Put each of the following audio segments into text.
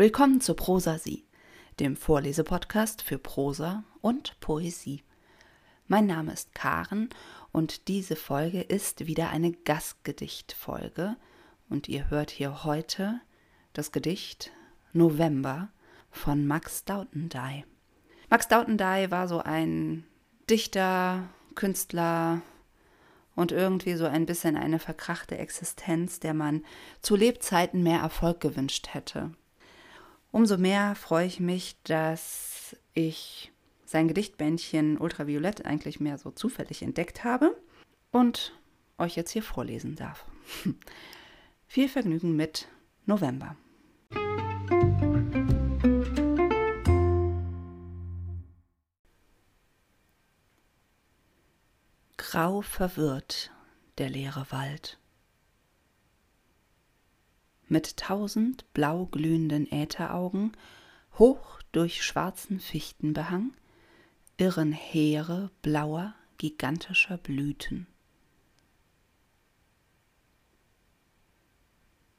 Willkommen zu Prosa Sie, dem Vorlesepodcast für Prosa und Poesie. Mein Name ist Karen und diese Folge ist wieder eine Gastgedichtfolge und ihr hört hier heute das Gedicht November von Max Dautendey. Max Dautendey war so ein Dichter, Künstler und irgendwie so ein bisschen eine verkrachte Existenz, der man zu Lebzeiten mehr Erfolg gewünscht hätte. Umso mehr freue ich mich, dass ich sein Gedichtbändchen Ultraviolett eigentlich mehr so zufällig entdeckt habe und euch jetzt hier vorlesen darf. Viel Vergnügen mit November. Grau verwirrt der leere Wald. Mit tausend blau glühenden Ätheraugen, hoch durch schwarzen Fichtenbehang, irren Heere blauer, gigantischer Blüten.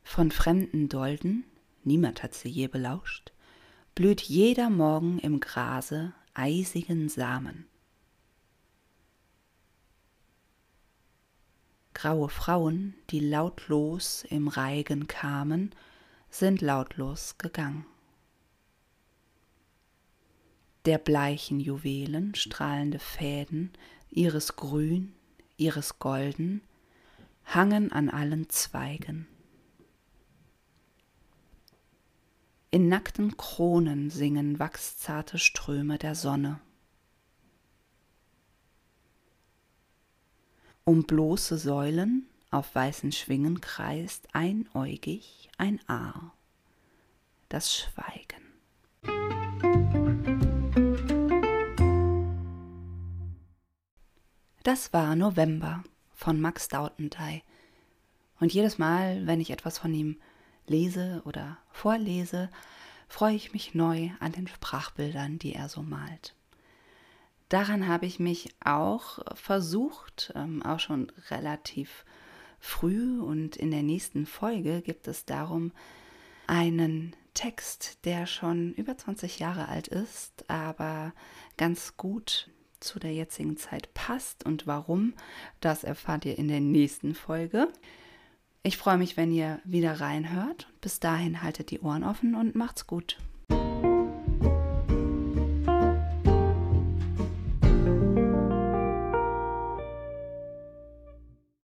Von fremden Dolden, niemand hat sie je belauscht, blüht jeder Morgen im Grase eisigen Samen. Graue Frauen, die lautlos im Reigen kamen, sind lautlos gegangen. Der bleichen Juwelen strahlende Fäden, ihres Grün, ihres Golden, hangen an allen Zweigen. In nackten Kronen singen wachszarte Ströme der Sonne. Um bloße Säulen auf weißen Schwingen kreist einäugig ein Aar. Das Schweigen. Das war November von Max Dautentey. Und jedes Mal, wenn ich etwas von ihm lese oder vorlese, freue ich mich neu an den Sprachbildern, die er so malt. Daran habe ich mich auch versucht, ähm, auch schon relativ früh und in der nächsten Folge gibt es darum einen Text, der schon über 20 Jahre alt ist, aber ganz gut zu der jetzigen Zeit passt und warum, das erfahrt ihr in der nächsten Folge. Ich freue mich, wenn ihr wieder reinhört. Bis dahin haltet die Ohren offen und macht's gut.